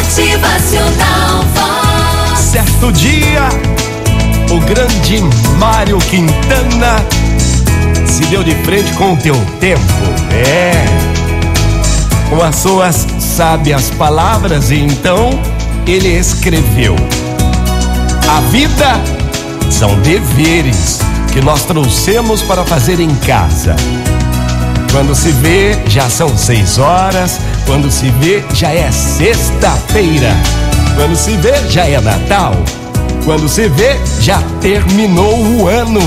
Motivacional Vox. Certo dia, o grande Mário Quintana se deu de frente com o teu tempo. É. Com as suas sábias palavras, então ele escreveu: A vida são deveres que nós trouxemos para fazer em casa. Quando se vê, já são seis horas. Quando se vê, já é sexta-feira. Quando se vê, já é Natal. Quando se vê, já terminou o ano.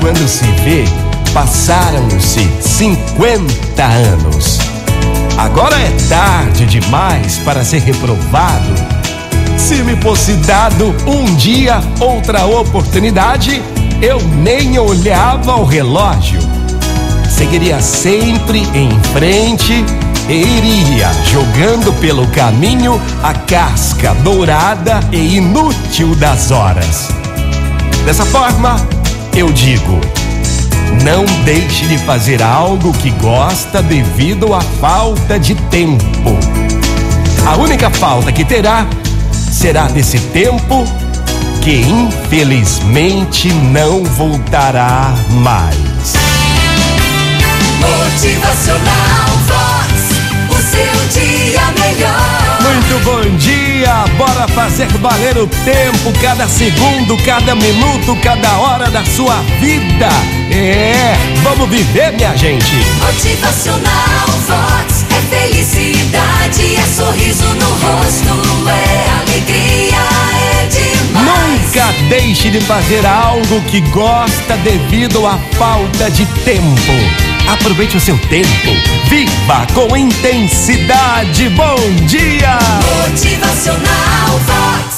Quando se vê, passaram-se 50 anos. Agora é tarde demais para ser reprovado. Se me fosse dado um dia, outra oportunidade, eu nem olhava o relógio. Seguiria sempre em frente e iria jogando pelo caminho a casca dourada e inútil das horas. Dessa forma, eu digo: não deixe de fazer algo que gosta devido à falta de tempo. A única falta que terá será desse tempo que infelizmente não voltará mais. Motivacional Vox. O seu dia melhor. Muito bom dia! Bora fazer valer o tempo, cada segundo, cada minuto, cada hora da sua vida. É, vamos viver, minha gente. Motivacional Vox. É felicidade, é sorriso no rosto, é alegria, é demais. Nunca deixe de fazer algo que gosta devido à falta de tempo. Aproveite o seu tempo. Viva com intensidade. Bom dia. Motivacional Vox.